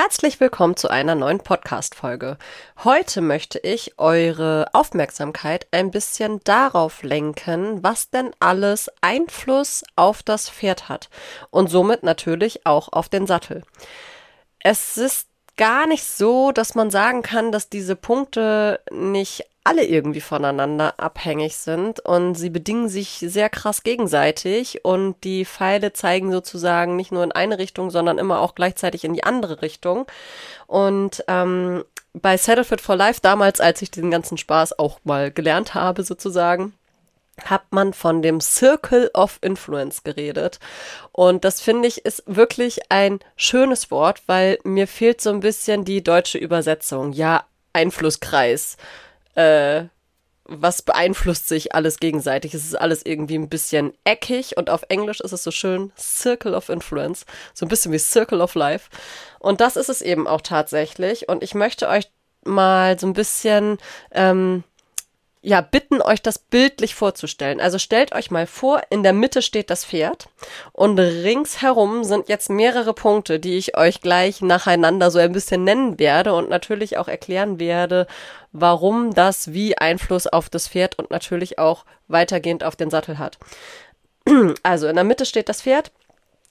Herzlich willkommen zu einer neuen Podcast-Folge. Heute möchte ich eure Aufmerksamkeit ein bisschen darauf lenken, was denn alles Einfluss auf das Pferd hat und somit natürlich auch auf den Sattel. Es ist gar nicht so, dass man sagen kann, dass diese Punkte nicht alle irgendwie voneinander abhängig sind und sie bedingen sich sehr krass gegenseitig und die Pfeile zeigen sozusagen nicht nur in eine Richtung, sondern immer auch gleichzeitig in die andere Richtung. Und ähm, bei Settle Fit for Life damals, als ich diesen ganzen Spaß auch mal gelernt habe sozusagen, hat man von dem Circle of Influence geredet. Und das finde ich ist wirklich ein schönes Wort, weil mir fehlt so ein bisschen die deutsche Übersetzung. Ja, Einflusskreis äh, was beeinflusst sich alles gegenseitig. Es ist alles irgendwie ein bisschen eckig und auf Englisch ist es so schön Circle of Influence, so ein bisschen wie Circle of Life. Und das ist es eben auch tatsächlich. Und ich möchte euch mal so ein bisschen ähm, ja, bitten, euch das bildlich vorzustellen. Also stellt euch mal vor, in der Mitte steht das Pferd und ringsherum sind jetzt mehrere Punkte, die ich euch gleich nacheinander so ein bisschen nennen werde und natürlich auch erklären werde, warum das wie Einfluss auf das Pferd und natürlich auch weitergehend auf den Sattel hat. Also in der Mitte steht das Pferd,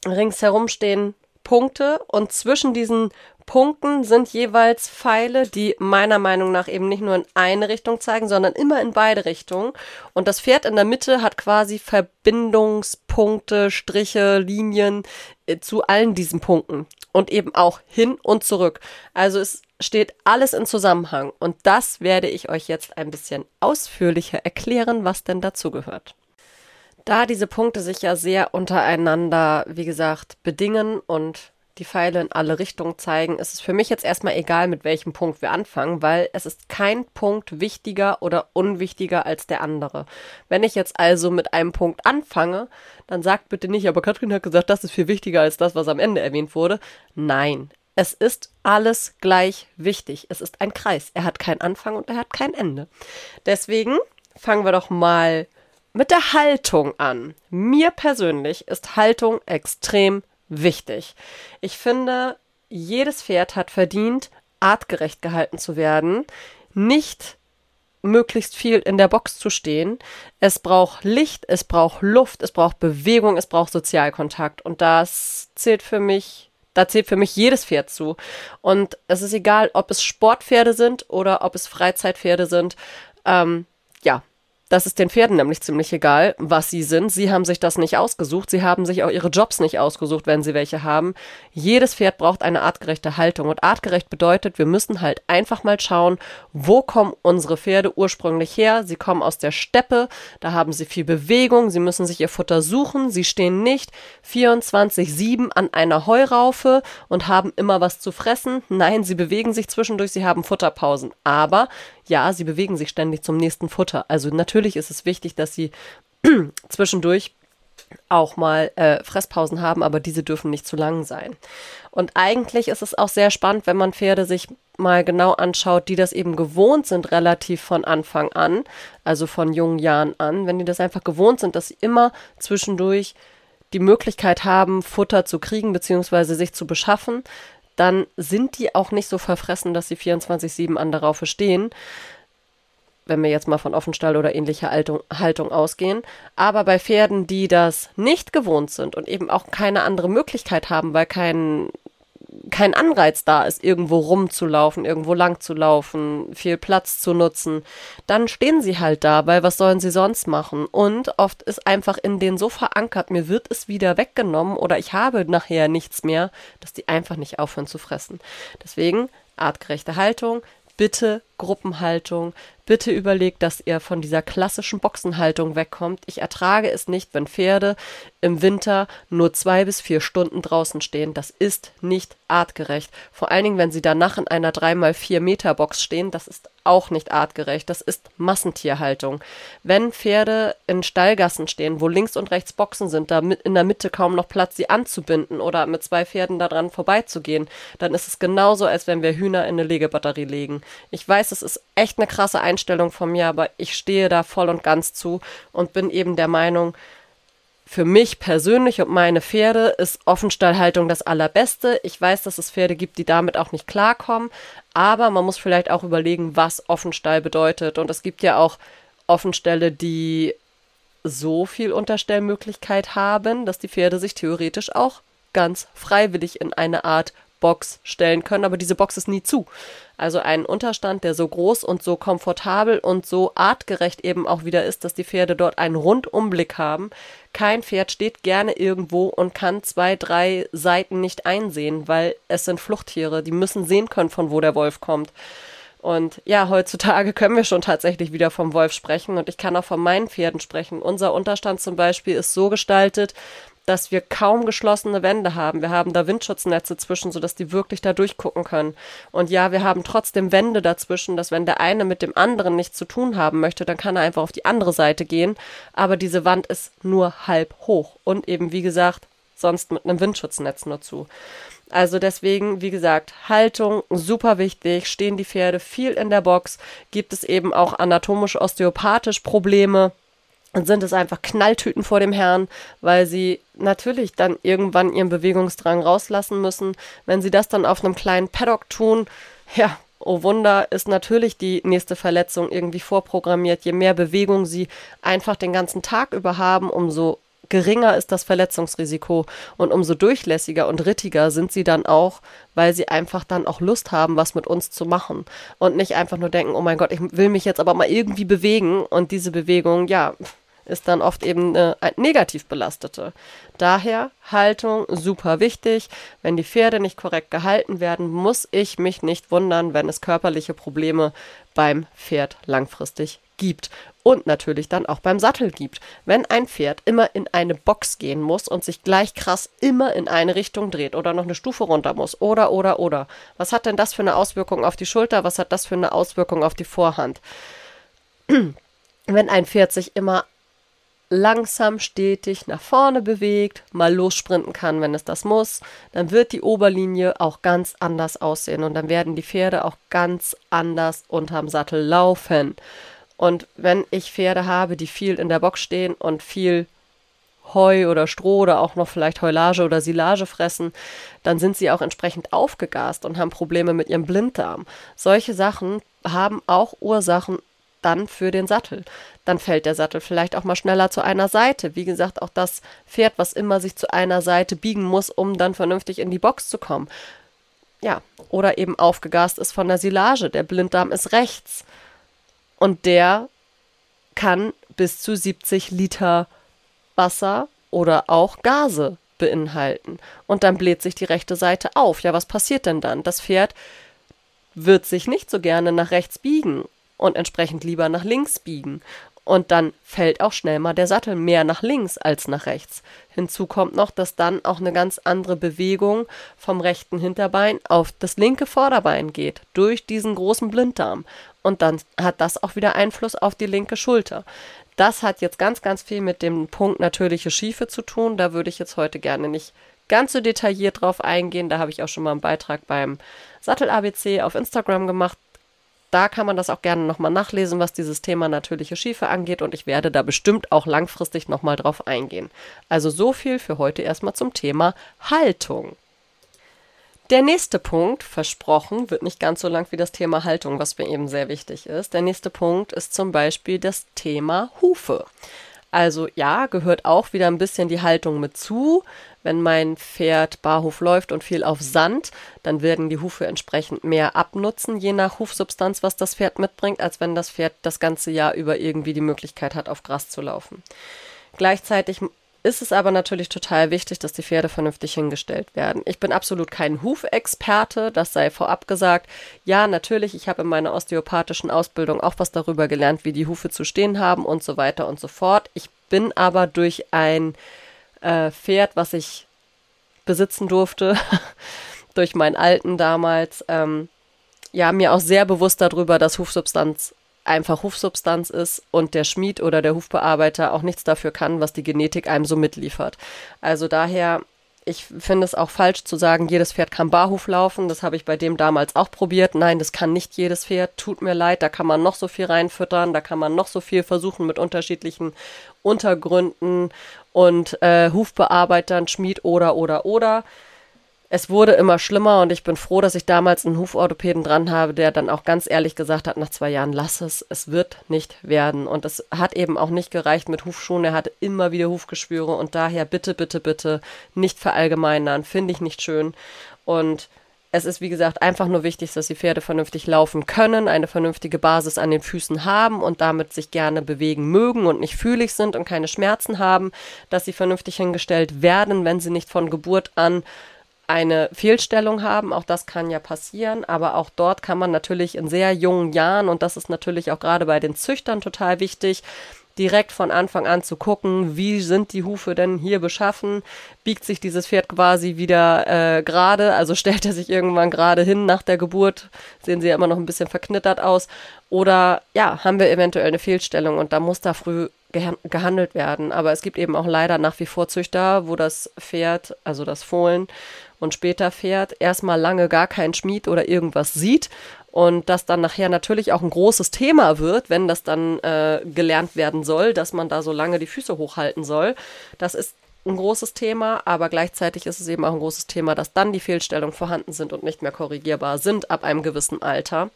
ringsherum stehen Punkte und zwischen diesen Punkten sind jeweils Pfeile, die meiner Meinung nach eben nicht nur in eine Richtung zeigen, sondern immer in beide Richtungen. Und das Pferd in der Mitte hat quasi Verbindungspunkte, Striche, Linien äh, zu allen diesen Punkten und eben auch hin und zurück. Also es steht alles in Zusammenhang und das werde ich euch jetzt ein bisschen ausführlicher erklären, was denn dazu gehört. Da diese Punkte sich ja sehr untereinander, wie gesagt, bedingen und die Pfeile in alle Richtungen zeigen, ist es für mich jetzt erstmal egal, mit welchem Punkt wir anfangen, weil es ist kein Punkt wichtiger oder unwichtiger als der andere. Wenn ich jetzt also mit einem Punkt anfange, dann sagt bitte nicht, aber Katrin hat gesagt, das ist viel wichtiger als das, was am Ende erwähnt wurde. Nein, es ist alles gleich wichtig. Es ist ein Kreis. Er hat keinen Anfang und er hat kein Ende. Deswegen fangen wir doch mal mit der Haltung an. Mir persönlich ist Haltung extrem wichtig. Ich finde, jedes Pferd hat verdient, artgerecht gehalten zu werden, nicht möglichst viel in der Box zu stehen. Es braucht Licht, es braucht Luft, es braucht Bewegung, es braucht Sozialkontakt. Und das zählt für mich, da zählt für mich jedes Pferd zu. Und es ist egal, ob es Sportpferde sind oder ob es Freizeitpferde sind. Ähm, ja, das ist den Pferden nämlich ziemlich egal, was sie sind. Sie haben sich das nicht ausgesucht. Sie haben sich auch ihre Jobs nicht ausgesucht, wenn sie welche haben. Jedes Pferd braucht eine artgerechte Haltung. Und artgerecht bedeutet, wir müssen halt einfach mal schauen, wo kommen unsere Pferde ursprünglich her. Sie kommen aus der Steppe. Da haben sie viel Bewegung. Sie müssen sich ihr Futter suchen. Sie stehen nicht 24-7 an einer Heuraufe und haben immer was zu fressen. Nein, sie bewegen sich zwischendurch. Sie haben Futterpausen. Aber ja, sie bewegen sich ständig zum nächsten Futter. Also natürlich ist es wichtig, dass sie zwischendurch auch mal äh, Fresspausen haben, aber diese dürfen nicht zu lang sein. Und eigentlich ist es auch sehr spannend, wenn man Pferde sich mal genau anschaut, die das eben gewohnt sind, relativ von Anfang an, also von jungen Jahren an, wenn die das einfach gewohnt sind, dass sie immer zwischendurch die Möglichkeit haben, Futter zu kriegen bzw. sich zu beschaffen, dann sind die auch nicht so verfressen, dass sie 24-7 an der Raufe stehen. Wenn wir jetzt mal von Offenstall oder ähnlicher Haltung, Haltung ausgehen. Aber bei Pferden, die das nicht gewohnt sind und eben auch keine andere Möglichkeit haben, weil kein kein Anreiz da ist, irgendwo rumzulaufen, irgendwo lang zu laufen, viel Platz zu nutzen, dann stehen sie halt da, weil was sollen sie sonst machen? Und oft ist einfach in denen so verankert, mir wird es wieder weggenommen oder ich habe nachher nichts mehr, dass die einfach nicht aufhören zu fressen. Deswegen artgerechte Haltung, bitte Gruppenhaltung, bitte überlegt, dass ihr von dieser klassischen Boxenhaltung wegkommt. Ich ertrage es nicht, wenn Pferde im Winter nur zwei bis vier Stunden draußen stehen. Das ist nicht artgerecht. Vor allen Dingen, wenn sie danach in einer 3x4 Meter Box stehen, das ist auch nicht artgerecht. Das ist Massentierhaltung. Wenn Pferde in Stallgassen stehen, wo links und rechts Boxen sind, da in der Mitte kaum noch Platz, sie anzubinden oder mit zwei Pferden daran vorbeizugehen, dann ist es genauso, als wenn wir Hühner in eine Legebatterie legen. Ich weiß, es ist echt eine krasse Einstellung von mir, aber ich stehe da voll und ganz zu und bin eben der Meinung, für mich persönlich und meine Pferde ist Offenstallhaltung das allerbeste. Ich weiß, dass es Pferde gibt, die damit auch nicht klarkommen, aber man muss vielleicht auch überlegen, was Offenstall bedeutet. Und es gibt ja auch Offenställe, die so viel Unterstellmöglichkeit haben, dass die Pferde sich theoretisch auch ganz freiwillig in eine Art Box stellen können, aber diese Box ist nie zu. Also ein Unterstand, der so groß und so komfortabel und so artgerecht eben auch wieder ist, dass die Pferde dort einen Rundumblick haben. Kein Pferd steht gerne irgendwo und kann zwei, drei Seiten nicht einsehen, weil es sind Fluchttiere, die müssen sehen können, von wo der Wolf kommt. Und ja, heutzutage können wir schon tatsächlich wieder vom Wolf sprechen und ich kann auch von meinen Pferden sprechen. Unser Unterstand zum Beispiel ist so gestaltet, dass wir kaum geschlossene Wände haben. Wir haben da Windschutznetze zwischen, sodass die wirklich da durchgucken können. Und ja, wir haben trotzdem Wände dazwischen, dass wenn der eine mit dem anderen nichts zu tun haben möchte, dann kann er einfach auf die andere Seite gehen. Aber diese Wand ist nur halb hoch und eben, wie gesagt, sonst mit einem Windschutznetz nur zu. Also deswegen, wie gesagt, Haltung super wichtig. Stehen die Pferde viel in der Box, gibt es eben auch anatomisch osteopathisch Probleme sind es einfach Knalltüten vor dem Herrn, weil sie natürlich dann irgendwann ihren Bewegungsdrang rauslassen müssen. Wenn sie das dann auf einem kleinen Paddock tun, ja, oh Wunder, ist natürlich die nächste Verletzung irgendwie vorprogrammiert. Je mehr Bewegung sie einfach den ganzen Tag über haben, umso geringer ist das Verletzungsrisiko und umso durchlässiger und rittiger sind sie dann auch, weil sie einfach dann auch Lust haben, was mit uns zu machen und nicht einfach nur denken, oh mein Gott, ich will mich jetzt aber mal irgendwie bewegen und diese Bewegung, ja, ist dann oft eben eine negativ belastete. Daher Haltung super wichtig. Wenn die Pferde nicht korrekt gehalten werden, muss ich mich nicht wundern, wenn es körperliche Probleme beim Pferd langfristig gibt. Und natürlich dann auch beim Sattel gibt. Wenn ein Pferd immer in eine Box gehen muss und sich gleich krass immer in eine Richtung dreht oder noch eine Stufe runter muss oder oder oder. Was hat denn das für eine Auswirkung auf die Schulter? Was hat das für eine Auswirkung auf die Vorhand? Wenn ein Pferd sich immer langsam stetig nach vorne bewegt, mal lossprinten kann, wenn es das muss, dann wird die Oberlinie auch ganz anders aussehen und dann werden die Pferde auch ganz anders unterm Sattel laufen. Und wenn ich Pferde habe, die viel in der Box stehen und viel Heu oder Stroh oder auch noch vielleicht Heulage oder Silage fressen, dann sind sie auch entsprechend aufgegast und haben Probleme mit ihrem Blinddarm. Solche Sachen haben auch Ursachen dann für den Sattel. Dann fällt der Sattel vielleicht auch mal schneller zu einer Seite. Wie gesagt, auch das Pferd, was immer sich zu einer Seite biegen muss, um dann vernünftig in die Box zu kommen. Ja, oder eben aufgegast ist von der Silage. Der Blinddarm ist rechts. Und der kann bis zu 70 Liter Wasser oder auch Gase beinhalten. Und dann bläht sich die rechte Seite auf. Ja, was passiert denn dann? Das Pferd wird sich nicht so gerne nach rechts biegen und entsprechend lieber nach links biegen. Und dann fällt auch schnell mal der Sattel mehr nach links als nach rechts. Hinzu kommt noch, dass dann auch eine ganz andere Bewegung vom rechten Hinterbein auf das linke Vorderbein geht, durch diesen großen Blinddarm. Und dann hat das auch wieder Einfluss auf die linke Schulter. Das hat jetzt ganz, ganz viel mit dem Punkt natürliche Schiefe zu tun. Da würde ich jetzt heute gerne nicht ganz so detailliert drauf eingehen. Da habe ich auch schon mal einen Beitrag beim Sattel ABC auf Instagram gemacht da kann man das auch gerne nochmal nachlesen, was dieses Thema natürliche Schiefe angeht und ich werde da bestimmt auch langfristig nochmal drauf eingehen. Also so viel für heute erstmal zum Thema Haltung. Der nächste Punkt, versprochen, wird nicht ganz so lang wie das Thema Haltung, was mir eben sehr wichtig ist. Der nächste Punkt ist zum Beispiel das Thema Hufe. Also ja, gehört auch wieder ein bisschen die Haltung mit zu. Wenn mein Pferd barhof läuft und viel auf Sand, dann werden die Hufe entsprechend mehr abnutzen, je nach Hufsubstanz, was das Pferd mitbringt, als wenn das Pferd das ganze Jahr über irgendwie die Möglichkeit hat, auf Gras zu laufen. Gleichzeitig ist es aber natürlich total wichtig, dass die Pferde vernünftig hingestellt werden. Ich bin absolut kein Hufexperte, das sei vorab gesagt. Ja, natürlich, ich habe in meiner osteopathischen Ausbildung auch was darüber gelernt, wie die Hufe zu stehen haben und so weiter und so fort. Ich bin aber durch ein äh, Pferd, was ich besitzen durfte, durch meinen Alten damals, ähm, ja, mir auch sehr bewusst darüber, dass Hufsubstanz einfach Hufsubstanz ist und der Schmied oder der Hufbearbeiter auch nichts dafür kann, was die Genetik einem so mitliefert. Also daher ich finde es auch falsch zu sagen, jedes Pferd kann Barhof laufen. Das habe ich bei dem damals auch probiert. Nein, das kann nicht jedes Pferd. Tut mir leid, da kann man noch so viel reinfüttern, da kann man noch so viel versuchen mit unterschiedlichen Untergründen und äh, Hufbearbeitern, Schmied oder oder oder es wurde immer schlimmer und ich bin froh, dass ich damals einen Huforthopäden dran habe, der dann auch ganz ehrlich gesagt hat, nach zwei Jahren, lass es, es wird nicht werden. Und es hat eben auch nicht gereicht mit Hufschuhen, er hatte immer wieder Hufgeschwüre und daher bitte, bitte, bitte nicht verallgemeinern, finde ich nicht schön. Und es ist, wie gesagt, einfach nur wichtig, dass die Pferde vernünftig laufen können, eine vernünftige Basis an den Füßen haben und damit sich gerne bewegen mögen und nicht fühlig sind und keine Schmerzen haben, dass sie vernünftig hingestellt werden, wenn sie nicht von Geburt an eine Fehlstellung haben. Auch das kann ja passieren. Aber auch dort kann man natürlich in sehr jungen Jahren, und das ist natürlich auch gerade bei den Züchtern total wichtig, direkt von Anfang an zu gucken, wie sind die Hufe denn hier beschaffen? Biegt sich dieses Pferd quasi wieder äh, gerade? Also stellt er sich irgendwann gerade hin nach der Geburt? Sehen sie ja immer noch ein bisschen verknittert aus. Oder ja, haben wir eventuell eine Fehlstellung und da muss da früh gehandelt werden. Aber es gibt eben auch leider nach wie vor Züchter, wo das Pferd, also das Fohlen, und später fährt, erstmal lange gar kein Schmied oder irgendwas sieht und das dann nachher natürlich auch ein großes Thema wird, wenn das dann äh, gelernt werden soll, dass man da so lange die Füße hochhalten soll. Das ist ein großes Thema, aber gleichzeitig ist es eben auch ein großes Thema, dass dann die Fehlstellungen vorhanden sind und nicht mehr korrigierbar sind ab einem gewissen Alter.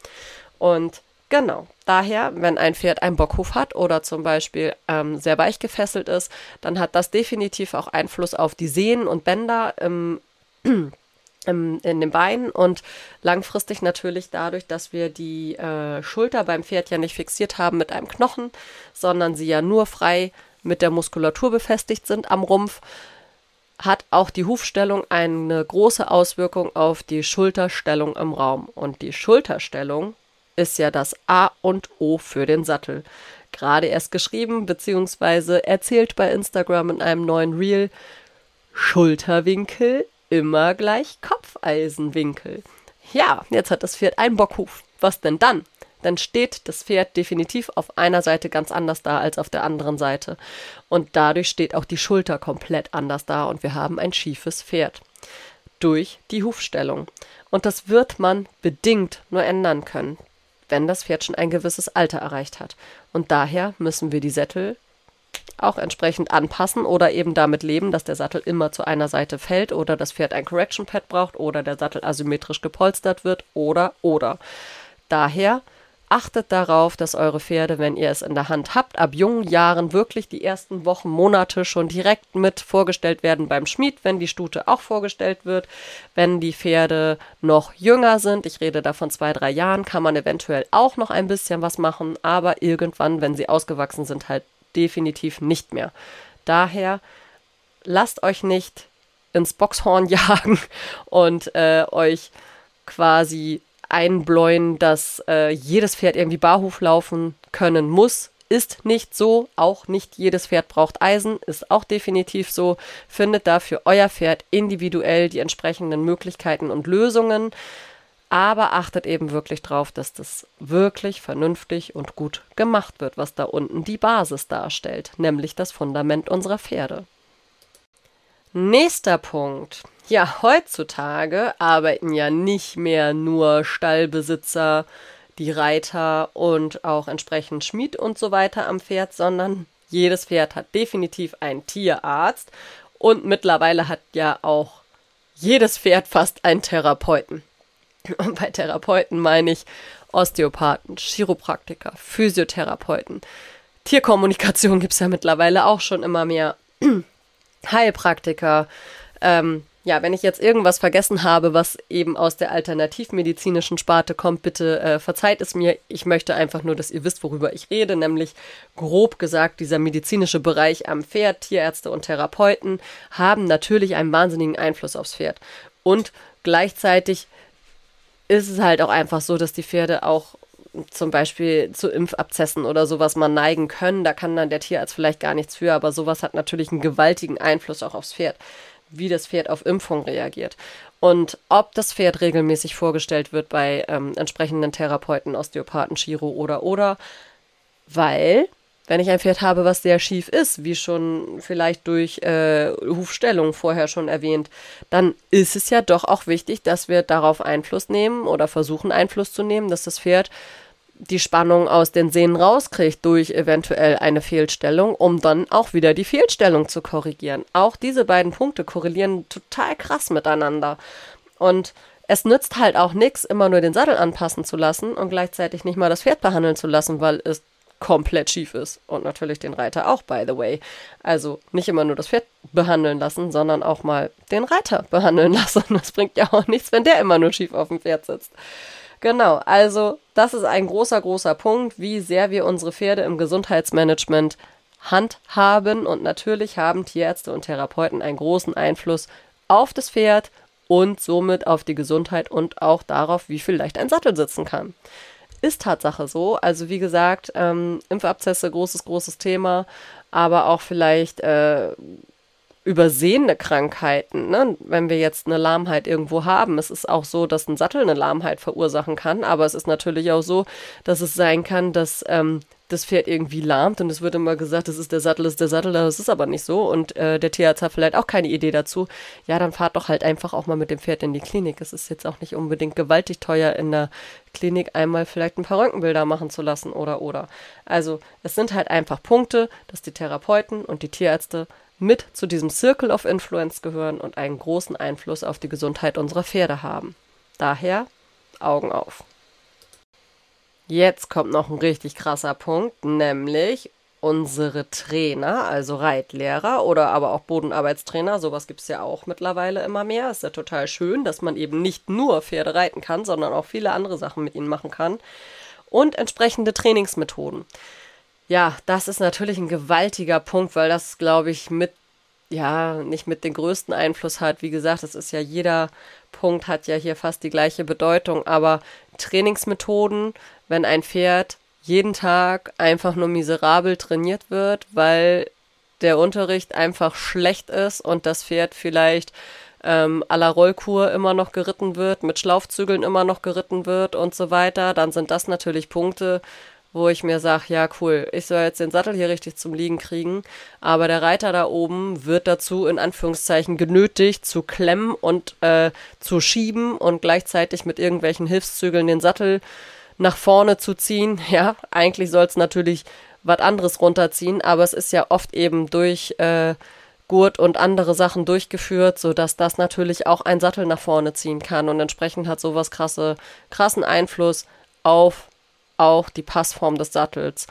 Und Genau. Daher, wenn ein Pferd einen Bockhof hat oder zum Beispiel ähm, sehr weich gefesselt ist, dann hat das definitiv auch Einfluss auf die Sehnen und Bänder im in den Beinen und langfristig natürlich dadurch, dass wir die äh, Schulter beim Pferd ja nicht fixiert haben mit einem Knochen, sondern sie ja nur frei mit der Muskulatur befestigt sind am Rumpf, hat auch die Hufstellung eine große Auswirkung auf die Schulterstellung im Raum. Und die Schulterstellung ist ja das A und O für den Sattel. Gerade erst geschrieben bzw. erzählt bei Instagram in einem neuen Reel. Schulterwinkel immer gleich Kopfeisenwinkel. Ja, jetzt hat das Pferd einen Bockhuf. Was denn dann? Dann steht das Pferd definitiv auf einer Seite ganz anders da als auf der anderen Seite. Und dadurch steht auch die Schulter komplett anders da und wir haben ein schiefes Pferd. Durch die Hufstellung. Und das wird man bedingt nur ändern können, wenn das Pferd schon ein gewisses Alter erreicht hat. Und daher müssen wir die Sättel auch entsprechend anpassen oder eben damit leben, dass der Sattel immer zu einer Seite fällt oder das Pferd ein Correction Pad braucht oder der Sattel asymmetrisch gepolstert wird oder oder. Daher achtet darauf, dass eure Pferde, wenn ihr es in der Hand habt, ab jungen Jahren wirklich die ersten Wochen, Monate schon direkt mit vorgestellt werden beim Schmied, wenn die Stute auch vorgestellt wird. Wenn die Pferde noch jünger sind, ich rede da von zwei, drei Jahren, kann man eventuell auch noch ein bisschen was machen, aber irgendwann, wenn sie ausgewachsen sind, halt definitiv nicht mehr. Daher lasst euch nicht ins Boxhorn jagen und äh, euch quasi einbläuen, dass äh, jedes Pferd irgendwie Barhof laufen können muss. Ist nicht so, auch nicht jedes Pferd braucht Eisen, ist auch definitiv so. Findet dafür euer Pferd individuell die entsprechenden Möglichkeiten und Lösungen aber achtet eben wirklich drauf, dass das wirklich vernünftig und gut gemacht wird, was da unten die Basis darstellt, nämlich das Fundament unserer Pferde. Nächster Punkt. Ja, heutzutage arbeiten ja nicht mehr nur Stallbesitzer, die Reiter und auch entsprechend Schmied und so weiter am Pferd, sondern jedes Pferd hat definitiv einen Tierarzt und mittlerweile hat ja auch jedes Pferd fast einen Therapeuten. Und bei Therapeuten meine ich Osteopathen, Chiropraktiker, Physiotherapeuten. Tierkommunikation gibt es ja mittlerweile auch schon immer mehr. Heilpraktiker. Ähm, ja, wenn ich jetzt irgendwas vergessen habe, was eben aus der alternativmedizinischen Sparte kommt, bitte äh, verzeiht es mir. Ich möchte einfach nur, dass ihr wisst, worüber ich rede, nämlich grob gesagt, dieser medizinische Bereich am Pferd, Tierärzte und Therapeuten haben natürlich einen wahnsinnigen Einfluss aufs Pferd. Und gleichzeitig ist es halt auch einfach so, dass die Pferde auch zum Beispiel zu Impfabzessen oder sowas mal neigen können. Da kann dann der Tierarzt vielleicht gar nichts für, aber sowas hat natürlich einen gewaltigen Einfluss auch aufs Pferd, wie das Pferd auf Impfung reagiert. Und ob das Pferd regelmäßig vorgestellt wird bei ähm, entsprechenden Therapeuten, Osteopathen, Chiro oder oder, weil wenn ich ein Pferd habe, was sehr schief ist, wie schon vielleicht durch äh, Hufstellung vorher schon erwähnt, dann ist es ja doch auch wichtig, dass wir darauf Einfluss nehmen oder versuchen Einfluss zu nehmen, dass das Pferd die Spannung aus den Sehnen rauskriegt durch eventuell eine Fehlstellung, um dann auch wieder die Fehlstellung zu korrigieren. Auch diese beiden Punkte korrelieren total krass miteinander. Und es nützt halt auch nichts, immer nur den Sattel anpassen zu lassen und gleichzeitig nicht mal das Pferd behandeln zu lassen, weil es komplett schief ist. Und natürlich den Reiter auch, by the way. Also nicht immer nur das Pferd behandeln lassen, sondern auch mal den Reiter behandeln lassen. Das bringt ja auch nichts, wenn der immer nur schief auf dem Pferd sitzt. Genau, also das ist ein großer, großer Punkt, wie sehr wir unsere Pferde im Gesundheitsmanagement handhaben. Und natürlich haben Tierärzte und Therapeuten einen großen Einfluss auf das Pferd und somit auf die Gesundheit und auch darauf, wie viel leicht ein Sattel sitzen kann. Ist Tatsache so. Also wie gesagt, ähm, Impfabzesse, großes, großes Thema, aber auch vielleicht äh, übersehene Krankheiten, ne? wenn wir jetzt eine Lahmheit irgendwo haben. Es ist auch so, dass ein Sattel eine Lahmheit verursachen kann, aber es ist natürlich auch so, dass es sein kann, dass ähm, das Pferd irgendwie lahmt und es wird immer gesagt, das ist der Sattel, das ist der Sattel, das ist aber nicht so und äh, der Tierarzt hat vielleicht auch keine Idee dazu. Ja, dann fahrt doch halt einfach auch mal mit dem Pferd in die Klinik. Es ist jetzt auch nicht unbedingt gewaltig teuer, in der Klinik einmal vielleicht ein paar Röntgenbilder machen zu lassen oder oder. Also es sind halt einfach Punkte, dass die Therapeuten und die Tierärzte mit zu diesem Circle of Influence gehören und einen großen Einfluss auf die Gesundheit unserer Pferde haben. Daher Augen auf. Jetzt kommt noch ein richtig krasser Punkt, nämlich unsere Trainer, also Reitlehrer oder aber auch Bodenarbeitstrainer, sowas gibt es ja auch mittlerweile immer mehr. Ist ja total schön, dass man eben nicht nur Pferde reiten kann, sondern auch viele andere Sachen mit ihnen machen kann. Und entsprechende Trainingsmethoden. Ja, das ist natürlich ein gewaltiger Punkt, weil das, glaube ich, mit, ja, nicht mit den größten Einfluss hat. Wie gesagt, es ist ja jeder Punkt hat ja hier fast die gleiche Bedeutung, aber Trainingsmethoden, wenn ein Pferd jeden Tag einfach nur miserabel trainiert wird, weil der Unterricht einfach schlecht ist und das Pferd vielleicht ähm, à la Rollkur immer noch geritten wird, mit Schlaufzügeln immer noch geritten wird und so weiter, dann sind das natürlich Punkte, wo ich mir sage, ja cool, ich soll jetzt den Sattel hier richtig zum Liegen kriegen, aber der Reiter da oben wird dazu in Anführungszeichen genötigt zu klemmen und äh, zu schieben und gleichzeitig mit irgendwelchen Hilfszügeln den Sattel nach vorne zu ziehen. Ja, eigentlich soll es natürlich was anderes runterziehen, aber es ist ja oft eben durch äh, Gurt und andere Sachen durchgeführt, sodass das natürlich auch ein Sattel nach vorne ziehen kann und entsprechend hat sowas krasse, krassen Einfluss auf auch die Passform des Sattels.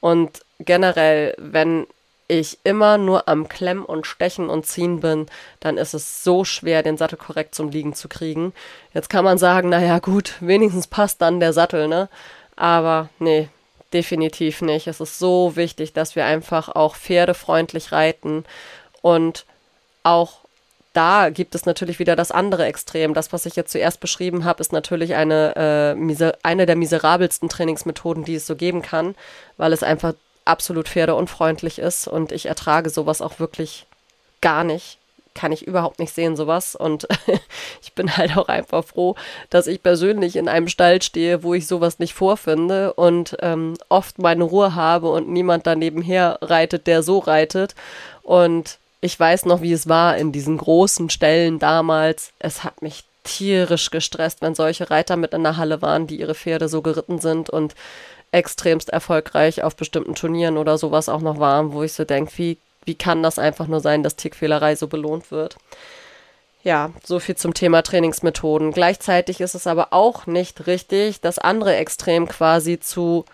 Und generell, wenn ich immer nur am Klemmen und Stechen und Ziehen bin, dann ist es so schwer, den Sattel korrekt zum Liegen zu kriegen. Jetzt kann man sagen, naja gut, wenigstens passt dann der Sattel, ne? Aber nee, definitiv nicht. Es ist so wichtig, dass wir einfach auch pferdefreundlich reiten und auch da gibt es natürlich wieder das andere Extrem. Das, was ich jetzt zuerst beschrieben habe, ist natürlich eine, äh, eine der miserabelsten Trainingsmethoden, die es so geben kann, weil es einfach absolut pferdeunfreundlich ist und ich ertrage sowas auch wirklich gar nicht. Kann ich überhaupt nicht sehen, sowas. Und ich bin halt auch einfach froh, dass ich persönlich in einem Stall stehe, wo ich sowas nicht vorfinde und ähm, oft meine Ruhe habe und niemand daneben her reitet, der so reitet. Und ich weiß noch, wie es war in diesen großen Stellen damals. Es hat mich tierisch gestresst, wenn solche Reiter mit in der Halle waren, die ihre Pferde so geritten sind und extremst erfolgreich auf bestimmten Turnieren oder sowas auch noch waren, wo ich so denke, wie, wie kann das einfach nur sein, dass Tickfehlerei so belohnt wird? Ja, so viel zum Thema Trainingsmethoden. Gleichzeitig ist es aber auch nicht richtig, das andere Extrem quasi zu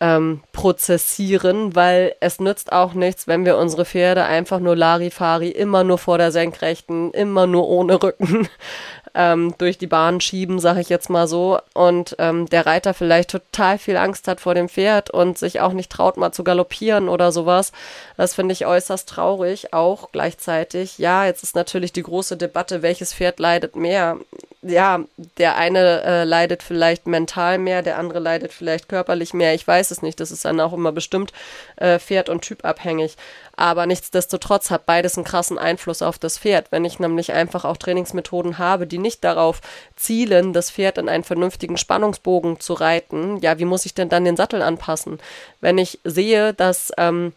ähm, prozessieren, weil es nützt auch nichts, wenn wir unsere Pferde einfach nur Larifari immer nur vor der Senkrechten, immer nur ohne Rücken ähm, durch die Bahn schieben, sage ich jetzt mal so, und ähm, der Reiter vielleicht total viel Angst hat vor dem Pferd und sich auch nicht traut, mal zu galoppieren oder sowas. Das finde ich äußerst traurig, auch gleichzeitig. Ja, jetzt ist natürlich die große Debatte, welches Pferd leidet mehr ja, der eine äh, leidet vielleicht mental mehr, der andere leidet vielleicht körperlich mehr. Ich weiß es nicht. Das ist dann auch immer bestimmt äh, Pferd- und Typabhängig. Aber nichtsdestotrotz hat beides einen krassen Einfluss auf das Pferd. Wenn ich nämlich einfach auch Trainingsmethoden habe, die nicht darauf zielen, das Pferd in einen vernünftigen Spannungsbogen zu reiten, ja, wie muss ich denn dann den Sattel anpassen? Wenn ich sehe, dass ähm,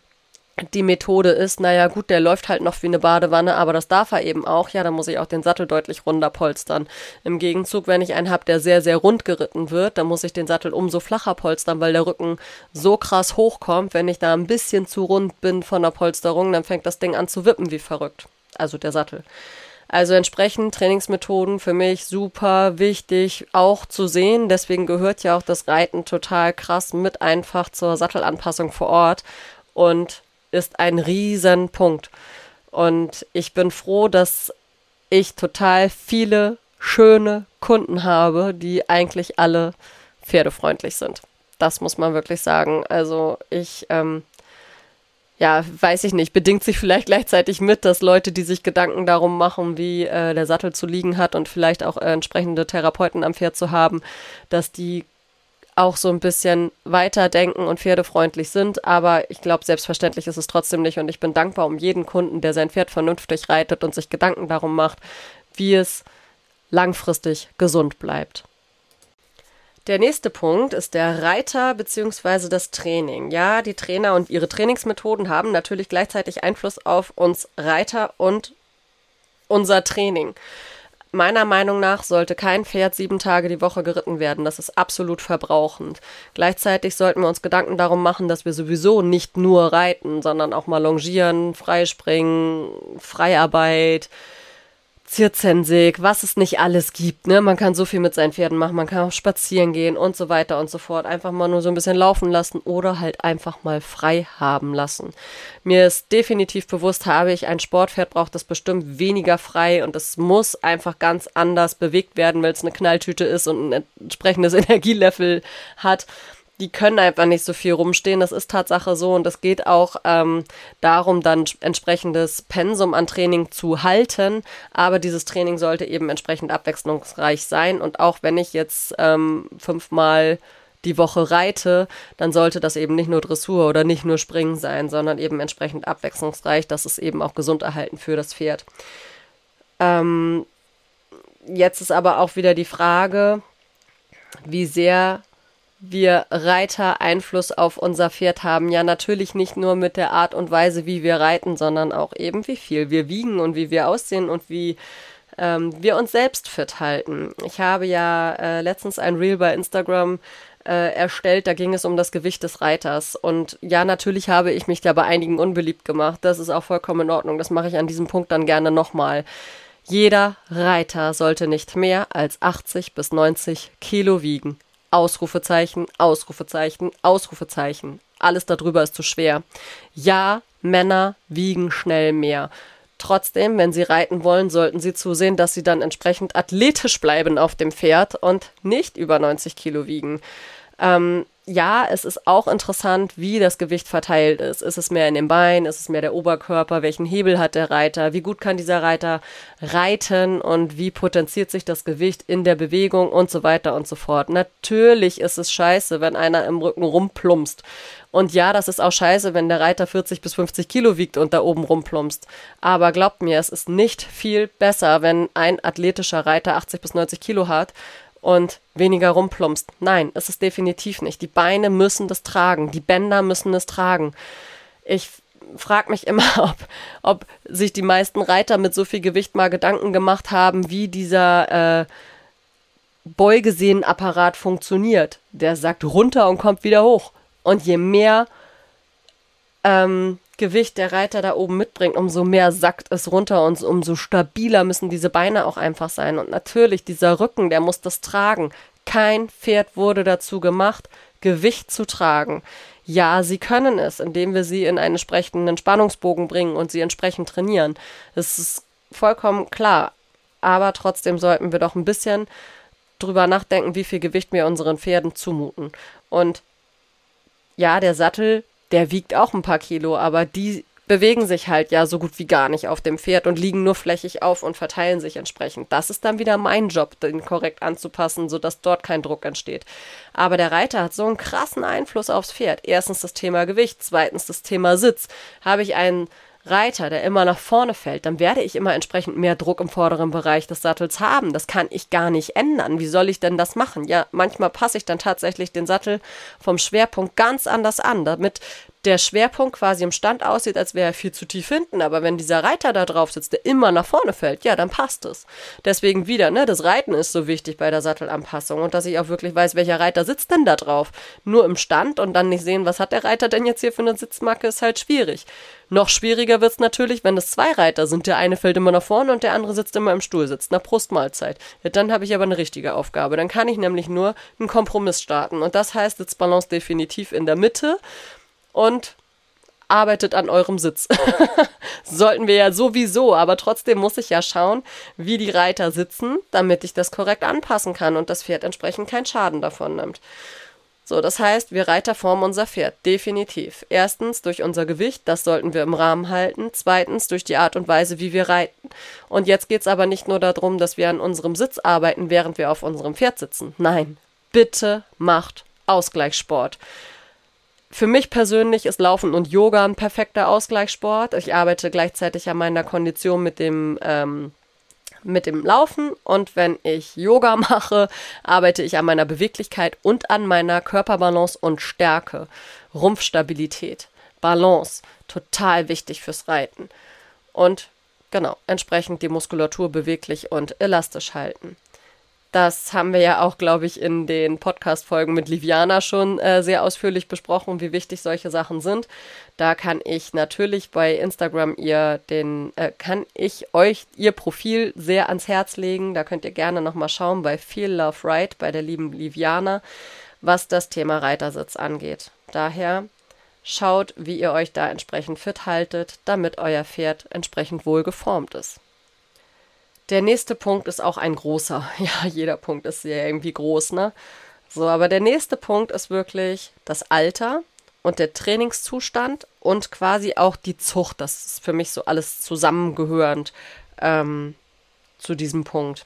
die Methode ist, naja gut, der läuft halt noch wie eine Badewanne, aber das darf er eben auch, ja, dann muss ich auch den Sattel deutlich runder polstern. Im Gegenzug, wenn ich einen habe, der sehr, sehr rund geritten wird, dann muss ich den Sattel umso flacher polstern, weil der Rücken so krass hochkommt. Wenn ich da ein bisschen zu rund bin von der Polsterung, dann fängt das Ding an zu wippen wie verrückt. Also der Sattel. Also entsprechend Trainingsmethoden für mich super wichtig auch zu sehen. Deswegen gehört ja auch das Reiten total krass mit einfach zur Sattelanpassung vor Ort. Und ist ein Riesenpunkt. Und ich bin froh, dass ich total viele schöne Kunden habe, die eigentlich alle pferdefreundlich sind. Das muss man wirklich sagen. Also ich, ähm, ja, weiß ich nicht, bedingt sich vielleicht gleichzeitig mit, dass Leute, die sich Gedanken darum machen, wie äh, der Sattel zu liegen hat und vielleicht auch äh, entsprechende Therapeuten am Pferd zu haben, dass die auch so ein bisschen weiterdenken und pferdefreundlich sind. Aber ich glaube, selbstverständlich ist es trotzdem nicht. Und ich bin dankbar um jeden Kunden, der sein Pferd vernünftig reitet und sich Gedanken darum macht, wie es langfristig gesund bleibt. Der nächste Punkt ist der Reiter bzw. das Training. Ja, die Trainer und ihre Trainingsmethoden haben natürlich gleichzeitig Einfluss auf uns Reiter und unser Training. Meiner Meinung nach sollte kein Pferd sieben Tage die Woche geritten werden. Das ist absolut verbrauchend. Gleichzeitig sollten wir uns Gedanken darum machen, dass wir sowieso nicht nur reiten, sondern auch mal longieren, freispringen, Freiarbeit, Zirzensig, was es nicht alles gibt. Ne? Man kann so viel mit seinen Pferden machen, man kann auch spazieren gehen und so weiter und so fort. Einfach mal nur so ein bisschen laufen lassen oder halt einfach mal frei haben lassen. Mir ist definitiv bewusst, habe ich ein Sportpferd, braucht das bestimmt weniger frei und es muss einfach ganz anders bewegt werden, weil es eine Knalltüte ist und ein entsprechendes Energielevel hat die können einfach nicht so viel rumstehen. Das ist Tatsache so und es geht auch ähm, darum, dann entsprechendes Pensum an Training zu halten. Aber dieses Training sollte eben entsprechend abwechslungsreich sein. Und auch wenn ich jetzt ähm, fünfmal die Woche reite, dann sollte das eben nicht nur Dressur oder nicht nur Springen sein, sondern eben entsprechend abwechslungsreich. Das ist eben auch gesund erhalten für das Pferd. Ähm, jetzt ist aber auch wieder die Frage, wie sehr wir Reiter Einfluss auf unser Pferd haben. Ja, natürlich nicht nur mit der Art und Weise, wie wir reiten, sondern auch eben, wie viel wir wiegen und wie wir aussehen und wie ähm, wir uns selbst fit halten. Ich habe ja äh, letztens ein Reel bei Instagram äh, erstellt, da ging es um das Gewicht des Reiters. Und ja, natürlich habe ich mich da bei einigen unbeliebt gemacht. Das ist auch vollkommen in Ordnung. Das mache ich an diesem Punkt dann gerne nochmal. Jeder Reiter sollte nicht mehr als 80 bis 90 Kilo wiegen. Ausrufezeichen, Ausrufezeichen, Ausrufezeichen. Alles darüber ist zu schwer. Ja, Männer wiegen schnell mehr. Trotzdem, wenn sie reiten wollen, sollten sie zusehen, dass sie dann entsprechend athletisch bleiben auf dem Pferd und nicht über 90 Kilo wiegen. Ähm, ja, es ist auch interessant, wie das Gewicht verteilt ist. Ist es mehr in den Beinen? Ist es mehr der Oberkörper? Welchen Hebel hat der Reiter? Wie gut kann dieser Reiter reiten? Und wie potenziert sich das Gewicht in der Bewegung und so weiter und so fort? Natürlich ist es scheiße, wenn einer im Rücken rumplumpst. Und ja, das ist auch scheiße, wenn der Reiter 40 bis 50 Kilo wiegt und da oben rumplumpst. Aber glaubt mir, es ist nicht viel besser, wenn ein athletischer Reiter 80 bis 90 Kilo hat und weniger rumplumpst. Nein, ist es definitiv nicht. Die Beine müssen das tragen, die Bänder müssen es tragen. Ich frage mich immer, ob, ob sich die meisten Reiter mit so viel Gewicht mal Gedanken gemacht haben, wie dieser äh, Beugesehnenapparat funktioniert. Der sagt runter und kommt wieder hoch. Und je mehr ähm, Gewicht der Reiter da oben mitbringt, umso mehr sackt es runter und umso stabiler müssen diese Beine auch einfach sein. Und natürlich, dieser Rücken, der muss das tragen. Kein Pferd wurde dazu gemacht, Gewicht zu tragen. Ja, sie können es, indem wir sie in einen entsprechenden Spannungsbogen bringen und sie entsprechend trainieren. Das ist vollkommen klar. Aber trotzdem sollten wir doch ein bisschen drüber nachdenken, wie viel Gewicht wir unseren Pferden zumuten. Und ja, der Sattel der wiegt auch ein paar Kilo, aber die bewegen sich halt ja so gut wie gar nicht auf dem Pferd und liegen nur flächig auf und verteilen sich entsprechend. Das ist dann wieder mein Job, den korrekt anzupassen, sodass dort kein Druck entsteht. Aber der Reiter hat so einen krassen Einfluss aufs Pferd. Erstens das Thema Gewicht, zweitens das Thema Sitz. Habe ich einen Reiter, der immer nach vorne fällt, dann werde ich immer entsprechend mehr Druck im vorderen Bereich des Sattels haben. Das kann ich gar nicht ändern. Wie soll ich denn das machen? Ja, manchmal passe ich dann tatsächlich den Sattel vom Schwerpunkt ganz anders an, damit der Schwerpunkt quasi im Stand aussieht, als wäre er viel zu tief hinten. Aber wenn dieser Reiter da drauf sitzt, der immer nach vorne fällt, ja, dann passt es. Deswegen wieder, ne, das Reiten ist so wichtig bei der Sattelanpassung und dass ich auch wirklich weiß, welcher Reiter sitzt denn da drauf. Nur im Stand und dann nicht sehen, was hat der Reiter denn jetzt hier für eine Sitzmacke, ist halt schwierig. Noch schwieriger wird es natürlich, wenn es zwei Reiter sind. Der eine fällt immer nach vorne und der andere sitzt immer im Stuhl, sitzt einer Brustmahlzeit. Ja, dann habe ich aber eine richtige Aufgabe. Dann kann ich nämlich nur einen Kompromiss starten. Und das heißt Sitzbalance definitiv in der Mitte und arbeitet an eurem Sitz. Sollten wir ja sowieso, aber trotzdem muss ich ja schauen, wie die Reiter sitzen, damit ich das korrekt anpassen kann und das Pferd entsprechend keinen Schaden davon nimmt. So, das heißt, wir Reiter formen unser Pferd, definitiv. Erstens durch unser Gewicht, das sollten wir im Rahmen halten. Zweitens durch die Art und Weise, wie wir reiten. Und jetzt geht es aber nicht nur darum, dass wir an unserem Sitz arbeiten, während wir auf unserem Pferd sitzen. Nein, bitte macht Ausgleichssport. Für mich persönlich ist Laufen und Yoga ein perfekter Ausgleichssport. Ich arbeite gleichzeitig an meiner Kondition mit dem ähm, mit dem Laufen und wenn ich Yoga mache, arbeite ich an meiner Beweglichkeit und an meiner Körperbalance und Stärke, Rumpfstabilität, Balance, total wichtig fürs Reiten. Und genau, entsprechend die Muskulatur beweglich und elastisch halten. Das haben wir ja auch, glaube ich, in den Podcast-Folgen mit Liviana schon äh, sehr ausführlich besprochen, wie wichtig solche Sachen sind. Da kann ich natürlich bei Instagram ihr den, äh, kann ich euch ihr Profil sehr ans Herz legen. Da könnt ihr gerne nochmal schauen bei Feel Love Ride bei der lieben Liviana, was das Thema Reitersitz angeht. Daher schaut, wie ihr euch da entsprechend fit haltet, damit euer Pferd entsprechend wohl geformt ist. Der nächste Punkt ist auch ein großer. Ja, jeder Punkt ist ja irgendwie groß, ne? So, aber der nächste Punkt ist wirklich das Alter und der Trainingszustand und quasi auch die Zucht. Das ist für mich so alles zusammengehörend ähm, zu diesem Punkt.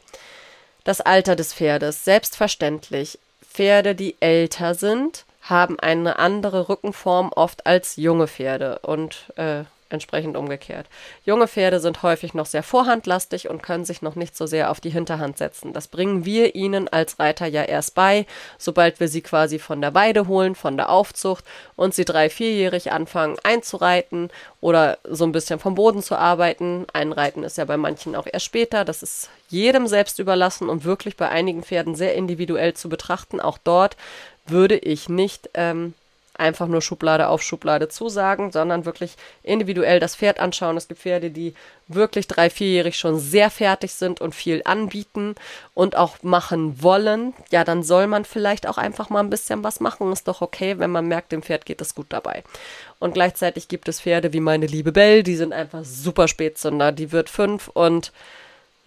Das Alter des Pferdes. Selbstverständlich. Pferde, die älter sind, haben eine andere Rückenform oft als junge Pferde. Und äh, entsprechend umgekehrt. Junge Pferde sind häufig noch sehr vorhandlastig und können sich noch nicht so sehr auf die Hinterhand setzen. Das bringen wir ihnen als Reiter ja erst bei, sobald wir sie quasi von der Weide holen, von der Aufzucht und sie drei, vierjährig anfangen einzureiten oder so ein bisschen vom Boden zu arbeiten. Einreiten ist ja bei manchen auch erst später. Das ist jedem selbst überlassen und wirklich bei einigen Pferden sehr individuell zu betrachten. Auch dort würde ich nicht ähm, einfach nur Schublade auf Schublade zusagen, sondern wirklich individuell das Pferd anschauen. Es gibt Pferde, die wirklich drei, vierjährig schon sehr fertig sind und viel anbieten und auch machen wollen. Ja, dann soll man vielleicht auch einfach mal ein bisschen was machen. Ist doch okay, wenn man merkt, dem Pferd geht es gut dabei. Und gleichzeitig gibt es Pferde wie meine liebe Belle, die sind einfach super Spätzünder. Die wird fünf und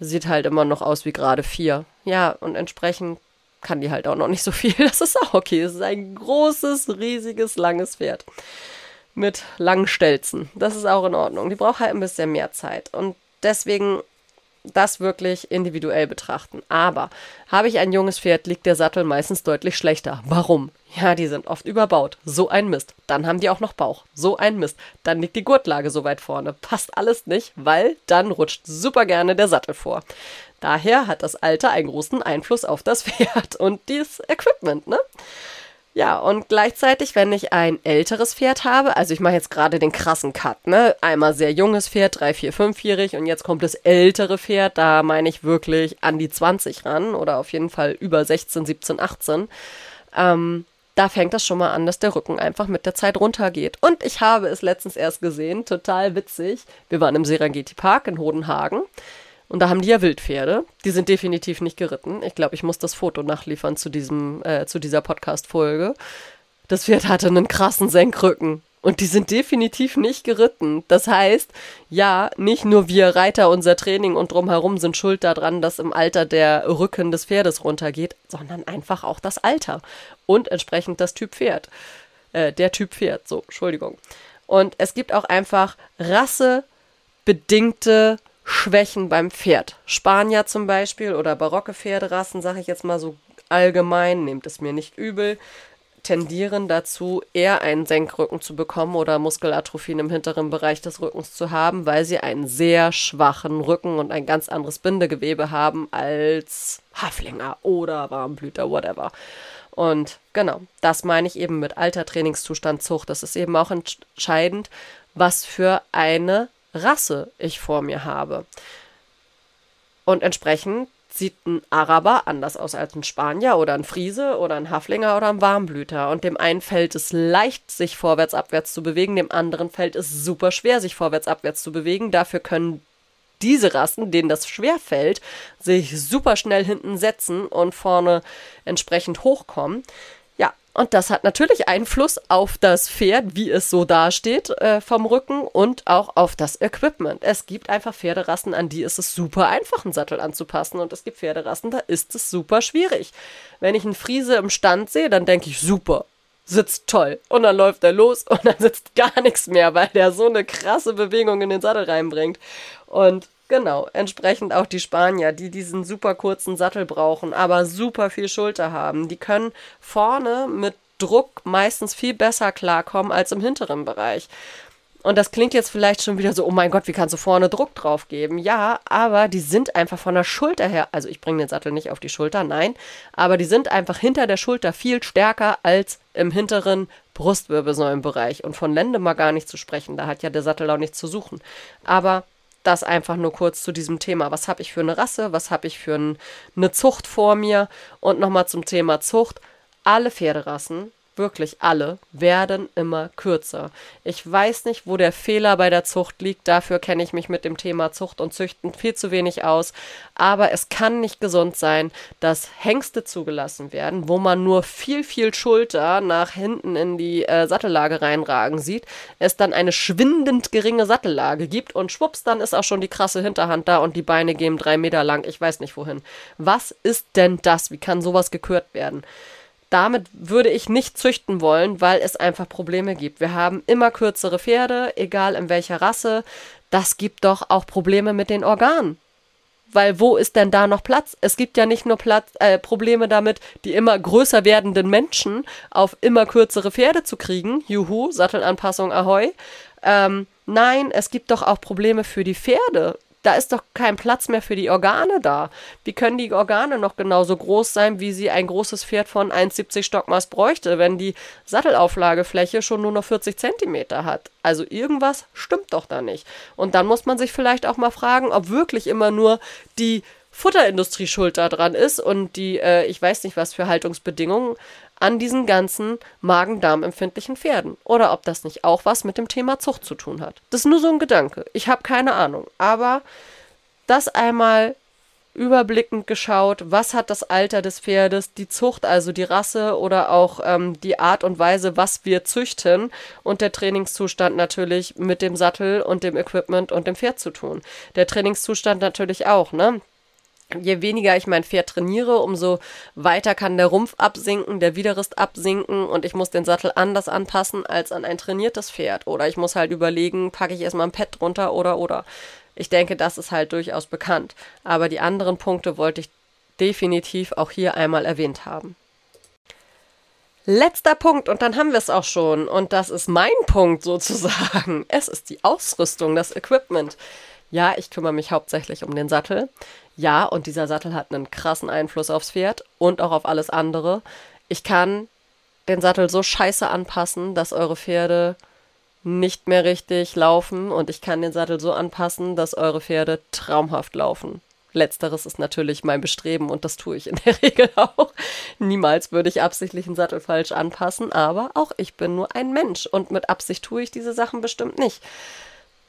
sieht halt immer noch aus wie gerade vier. Ja, und entsprechend kann die halt auch noch nicht so viel. Das ist auch okay. Es ist ein großes, riesiges, langes Pferd. Mit langen Stelzen. Das ist auch in Ordnung. Die braucht halt ein bisschen mehr Zeit. Und deswegen das wirklich individuell betrachten. Aber habe ich ein junges Pferd, liegt der Sattel meistens deutlich schlechter. Warum? Ja, die sind oft überbaut. So ein Mist. Dann haben die auch noch Bauch. So ein Mist. Dann liegt die Gurtlage so weit vorne. Passt alles nicht, weil dann rutscht super gerne der Sattel vor. Daher hat das Alter einen großen Einfluss auf das Pferd und das Equipment, ne? Ja, und gleichzeitig, wenn ich ein älteres Pferd habe, also ich mache jetzt gerade den krassen Cut, ne? Einmal sehr junges Pferd, drei, vier, fünfjährig und jetzt kommt das ältere Pferd, da meine ich wirklich an die 20 ran oder auf jeden Fall über 16, 17, 18. Ähm, da fängt das schon mal an, dass der Rücken einfach mit der Zeit runtergeht. Und ich habe es letztens erst gesehen, total witzig. Wir waren im Serengeti Park in Hodenhagen. Und da haben die ja Wildpferde. Die sind definitiv nicht geritten. Ich glaube, ich muss das Foto nachliefern zu diesem, äh, zu dieser Podcast-Folge. Das Pferd hatte einen krassen Senkrücken. Und die sind definitiv nicht geritten. Das heißt, ja, nicht nur wir Reiter, unser Training und drumherum sind schuld daran, dass im Alter der Rücken des Pferdes runtergeht, sondern einfach auch das Alter und entsprechend das Typ Pferd. Äh, der Typ Pferd, so, Entschuldigung. Und es gibt auch einfach rassebedingte Schwächen beim Pferd. Spanier zum Beispiel oder barocke Pferderassen, sage ich jetzt mal so allgemein, nehmt es mir nicht übel, tendieren dazu, eher einen Senkrücken zu bekommen oder Muskelatrophien im hinteren Bereich des Rückens zu haben, weil sie einen sehr schwachen Rücken und ein ganz anderes Bindegewebe haben als Haflinger oder Warmblüter, whatever. Und genau, das meine ich eben mit alter Trainingszustand Zucht. Das ist eben auch entscheidend, was für eine Rasse ich vor mir habe. Und entsprechend sieht ein Araber anders aus als ein Spanier oder ein Friese oder ein Haflinger oder ein Warmblüter. Und dem einen fällt es leicht, sich vorwärts, abwärts zu bewegen, dem anderen fällt es super schwer, sich vorwärts, abwärts zu bewegen. Dafür können diese Rassen, denen das schwer fällt, sich super schnell hinten setzen und vorne entsprechend hochkommen. Und das hat natürlich Einfluss auf das Pferd, wie es so dasteht äh, vom Rücken und auch auf das Equipment. Es gibt einfach Pferderassen, an die ist es super einfach, einen Sattel anzupassen. Und es gibt Pferderassen, da ist es super schwierig. Wenn ich einen Friese im Stand sehe, dann denke ich, super, sitzt toll. Und dann läuft er los und dann sitzt gar nichts mehr, weil der so eine krasse Bewegung in den Sattel reinbringt. Und Genau, entsprechend auch die Spanier, die diesen super kurzen Sattel brauchen, aber super viel Schulter haben. Die können vorne mit Druck meistens viel besser klarkommen als im hinteren Bereich. Und das klingt jetzt vielleicht schon wieder so, oh mein Gott, wie kannst du vorne Druck drauf geben? Ja, aber die sind einfach von der Schulter her, also ich bringe den Sattel nicht auf die Schulter, nein, aber die sind einfach hinter der Schulter viel stärker als im hinteren Brustwirbelsäulenbereich. Und von Lende mal gar nicht zu sprechen, da hat ja der Sattel auch nichts zu suchen. Aber das einfach nur kurz zu diesem Thema. Was habe ich für eine Rasse? Was habe ich für ein, eine Zucht vor mir? Und nochmal zum Thema Zucht. Alle Pferderassen wirklich alle, werden immer kürzer. Ich weiß nicht, wo der Fehler bei der Zucht liegt. Dafür kenne ich mich mit dem Thema Zucht und Züchten viel zu wenig aus. Aber es kann nicht gesund sein, dass Hengste zugelassen werden, wo man nur viel, viel Schulter nach hinten in die äh, Sattellage reinragen sieht, es dann eine schwindend geringe Sattellage gibt und schwupps, dann ist auch schon die krasse Hinterhand da und die Beine gehen drei Meter lang. Ich weiß nicht wohin. Was ist denn das? Wie kann sowas gekürt werden? Damit würde ich nicht züchten wollen, weil es einfach Probleme gibt. Wir haben immer kürzere Pferde, egal in welcher Rasse. Das gibt doch auch Probleme mit den Organen. Weil wo ist denn da noch Platz? Es gibt ja nicht nur Platz, äh, Probleme damit, die immer größer werdenden Menschen auf immer kürzere Pferde zu kriegen. Juhu, Sattelanpassung Ahoi. Ähm, nein, es gibt doch auch Probleme für die Pferde da ist doch kein Platz mehr für die Organe da. Wie können die Organe noch genauso groß sein, wie sie ein großes Pferd von 1,70 Stockmaß bräuchte, wenn die Sattelauflagefläche schon nur noch 40 Zentimeter hat? Also irgendwas stimmt doch da nicht. Und dann muss man sich vielleicht auch mal fragen, ob wirklich immer nur die Futterindustrie schuld daran ist und die, äh, ich weiß nicht was für Haltungsbedingungen an diesen ganzen Magen-Darm-empfindlichen Pferden. Oder ob das nicht auch was mit dem Thema Zucht zu tun hat. Das ist nur so ein Gedanke. Ich habe keine Ahnung. Aber das einmal überblickend geschaut, was hat das Alter des Pferdes, die Zucht, also die Rasse oder auch ähm, die Art und Weise, was wir züchten und der Trainingszustand natürlich mit dem Sattel und dem Equipment und dem Pferd zu tun. Der Trainingszustand natürlich auch, ne? Je weniger ich mein Pferd trainiere, umso weiter kann der Rumpf absinken, der Widerrist absinken und ich muss den Sattel anders anpassen als an ein trainiertes Pferd. Oder ich muss halt überlegen, packe ich erstmal ein Pad drunter oder oder. Ich denke, das ist halt durchaus bekannt. Aber die anderen Punkte wollte ich definitiv auch hier einmal erwähnt haben. Letzter Punkt und dann haben wir es auch schon. Und das ist mein Punkt sozusagen. Es ist die Ausrüstung, das Equipment. Ja, ich kümmere mich hauptsächlich um den Sattel. Ja, und dieser Sattel hat einen krassen Einfluss aufs Pferd und auch auf alles andere. Ich kann den Sattel so scheiße anpassen, dass eure Pferde nicht mehr richtig laufen und ich kann den Sattel so anpassen, dass eure Pferde traumhaft laufen. Letzteres ist natürlich mein Bestreben und das tue ich in der Regel auch. Niemals würde ich absichtlich einen Sattel falsch anpassen, aber auch ich bin nur ein Mensch und mit Absicht tue ich diese Sachen bestimmt nicht.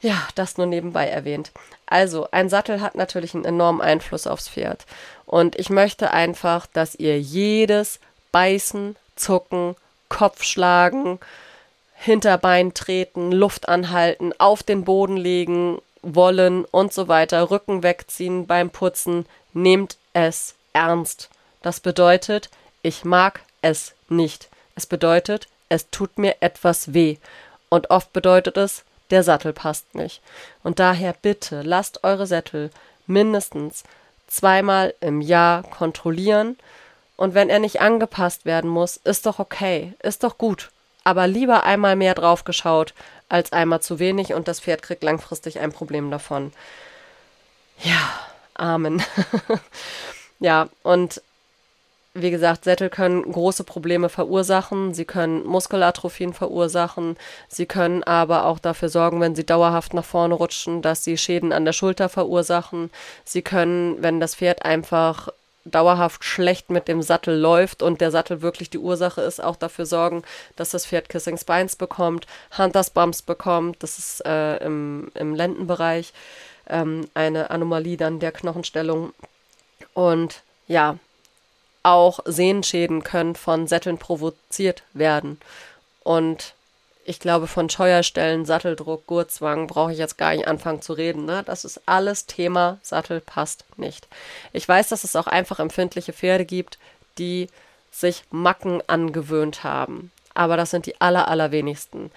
Ja, das nur nebenbei erwähnt. Also, ein Sattel hat natürlich einen enormen Einfluss aufs Pferd. Und ich möchte einfach, dass ihr jedes Beißen, Zucken, Kopfschlagen, Hinterbein treten, Luft anhalten, auf den Boden legen wollen und so weiter, Rücken wegziehen beim Putzen, nehmt es ernst. Das bedeutet, ich mag es nicht. Es bedeutet, es tut mir etwas weh. Und oft bedeutet es, der Sattel passt nicht. Und daher bitte lasst eure Sättel mindestens zweimal im Jahr kontrollieren. Und wenn er nicht angepasst werden muss, ist doch okay, ist doch gut. Aber lieber einmal mehr drauf geschaut, als einmal zu wenig und das Pferd kriegt langfristig ein Problem davon. Ja, Amen. ja, und wie gesagt, Sättel können große Probleme verursachen, sie können Muskelatrophien verursachen, sie können aber auch dafür sorgen, wenn sie dauerhaft nach vorne rutschen, dass sie Schäden an der Schulter verursachen. Sie können, wenn das Pferd einfach dauerhaft schlecht mit dem Sattel läuft und der Sattel wirklich die Ursache ist, auch dafür sorgen, dass das Pferd Kissing Spines bekommt, Hunters Bumps bekommt, das ist äh, im, im Lendenbereich ähm, eine Anomalie dann der Knochenstellung. Und ja, auch Sehenschäden können von Sätteln provoziert werden. Und ich glaube, von Scheuerstellen, Satteldruck, Gurtzwang brauche ich jetzt gar nicht anfangen zu reden. Ne? Das ist alles Thema, Sattel passt nicht. Ich weiß, dass es auch einfach empfindliche Pferde gibt, die sich Macken angewöhnt haben. Aber das sind die aller, allerwenigsten.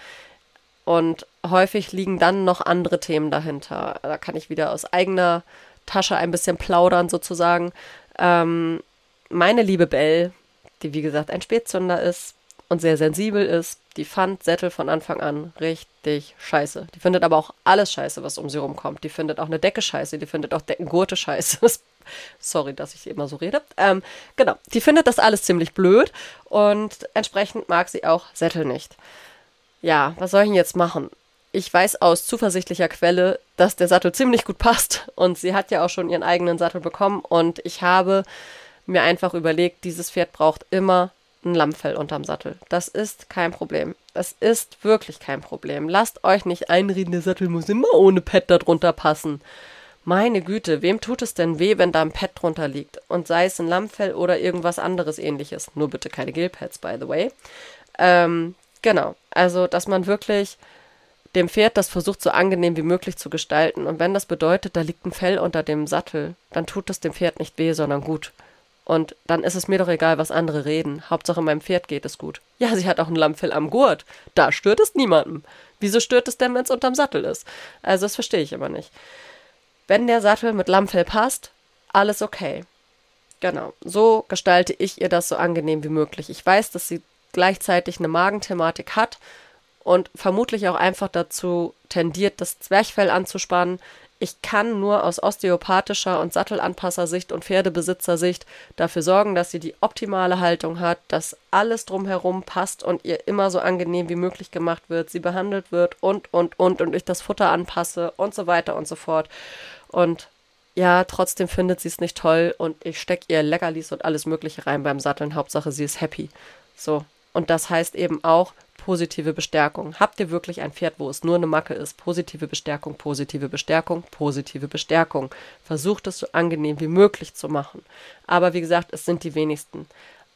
Und häufig liegen dann noch andere Themen dahinter. Da kann ich wieder aus eigener Tasche ein bisschen plaudern, sozusagen. Ähm, meine liebe Belle, die wie gesagt ein Spätzünder ist und sehr sensibel ist, die fand Sättel von Anfang an richtig scheiße. Die findet aber auch alles scheiße, was um sie rumkommt. Die findet auch eine Decke scheiße, die findet auch Deckengurte scheiße. Sorry, dass ich immer so rede. Ähm, genau, die findet das alles ziemlich blöd und entsprechend mag sie auch Sättel nicht. Ja, was soll ich denn jetzt machen? Ich weiß aus zuversichtlicher Quelle, dass der Sattel ziemlich gut passt und sie hat ja auch schon ihren eigenen Sattel bekommen und ich habe mir einfach überlegt, dieses Pferd braucht immer ein Lammfell unterm Sattel. Das ist kein Problem. Das ist wirklich kein Problem. Lasst euch nicht einreden, der Sattel muss immer ohne Pad darunter passen. Meine Güte, wem tut es denn weh, wenn da ein Pad drunter liegt? Und sei es ein Lammfell oder irgendwas anderes ähnliches. Nur bitte keine Gilpads, by the way. Ähm, genau. Also, dass man wirklich dem Pferd das versucht, so angenehm wie möglich zu gestalten. Und wenn das bedeutet, da liegt ein Fell unter dem Sattel, dann tut es dem Pferd nicht weh, sondern gut. Und dann ist es mir doch egal, was andere reden. Hauptsache meinem Pferd geht es gut. Ja, sie hat auch ein Lammfell am Gurt. Da stört es niemandem. Wieso stört es denn, wenn es unterm Sattel ist? Also, das verstehe ich immer nicht. Wenn der Sattel mit Lammfell passt, alles okay. Genau. So gestalte ich ihr das so angenehm wie möglich. Ich weiß, dass sie gleichzeitig eine Magenthematik hat und vermutlich auch einfach dazu tendiert, das Zwerchfell anzuspannen ich kann nur aus osteopathischer und Sattelanpassersicht und Pferdebesitzersicht dafür sorgen, dass sie die optimale Haltung hat, dass alles drumherum passt und ihr immer so angenehm wie möglich gemacht wird, sie behandelt wird und, und, und, und ich das Futter anpasse und so weiter und so fort. Und ja, trotzdem findet sie es nicht toll und ich stecke ihr Leckerlis und alles Mögliche rein beim Satteln. Hauptsache, sie ist happy. So. Und das heißt eben auch, positive Bestärkung. Habt ihr wirklich ein Pferd, wo es nur eine Macke ist? Positive Bestärkung, positive Bestärkung, positive Bestärkung. Versucht es so angenehm wie möglich zu machen. Aber wie gesagt, es sind die wenigsten.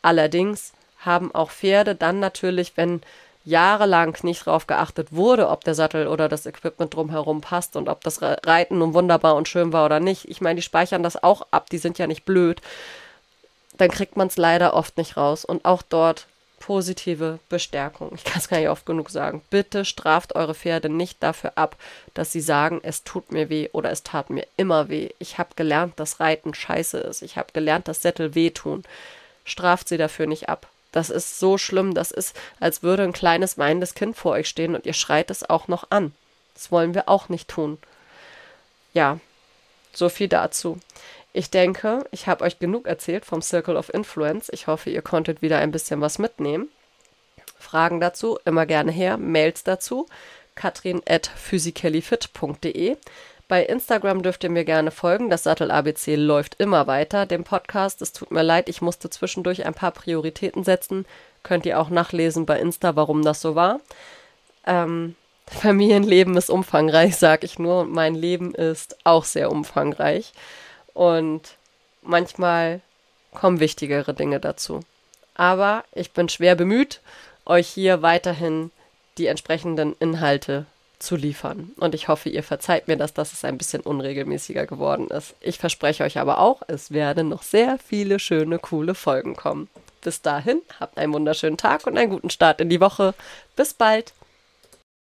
Allerdings haben auch Pferde dann natürlich, wenn jahrelang nicht darauf geachtet wurde, ob der Sattel oder das Equipment drumherum passt und ob das Reiten nun wunderbar und schön war oder nicht. Ich meine, die speichern das auch ab, die sind ja nicht blöd. Dann kriegt man es leider oft nicht raus. Und auch dort positive Bestärkung. Ich kann es gar nicht oft genug sagen. Bitte straft eure Pferde nicht dafür ab, dass sie sagen, es tut mir weh oder es tat mir immer weh. Ich habe gelernt, dass Reiten scheiße ist. Ich habe gelernt, dass Sättel wehtun. Straft sie dafür nicht ab. Das ist so schlimm. Das ist, als würde ein kleines weinendes Kind vor euch stehen und ihr schreit es auch noch an. Das wollen wir auch nicht tun. Ja, so viel dazu. Ich denke, ich habe euch genug erzählt vom Circle of Influence. Ich hoffe, ihr konntet wieder ein bisschen was mitnehmen. Fragen dazu immer gerne her, Mails dazu, katrin at physicallyfit.de. Bei Instagram dürft ihr mir gerne folgen. Das Sattel ABC läuft immer weiter, dem Podcast. Es tut mir leid, ich musste zwischendurch ein paar Prioritäten setzen. Könnt ihr auch nachlesen bei Insta, warum das so war. Ähm, Familienleben ist umfangreich, sag ich nur, mein Leben ist auch sehr umfangreich. Und manchmal kommen wichtigere Dinge dazu. Aber ich bin schwer bemüht, euch hier weiterhin die entsprechenden Inhalte zu liefern. Und ich hoffe, ihr verzeiht mir das, dass es ein bisschen unregelmäßiger geworden ist. Ich verspreche euch aber auch, es werden noch sehr viele schöne, coole Folgen kommen. Bis dahin, habt einen wunderschönen Tag und einen guten Start in die Woche. Bis bald!